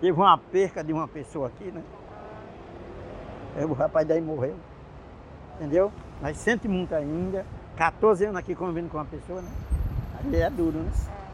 teve uma perca de uma pessoa aqui, né? É, o rapaz daí morreu. Entendeu? Mas sente muito ainda. 14 anos aqui convivendo com uma pessoa, né? Aí é duro, né?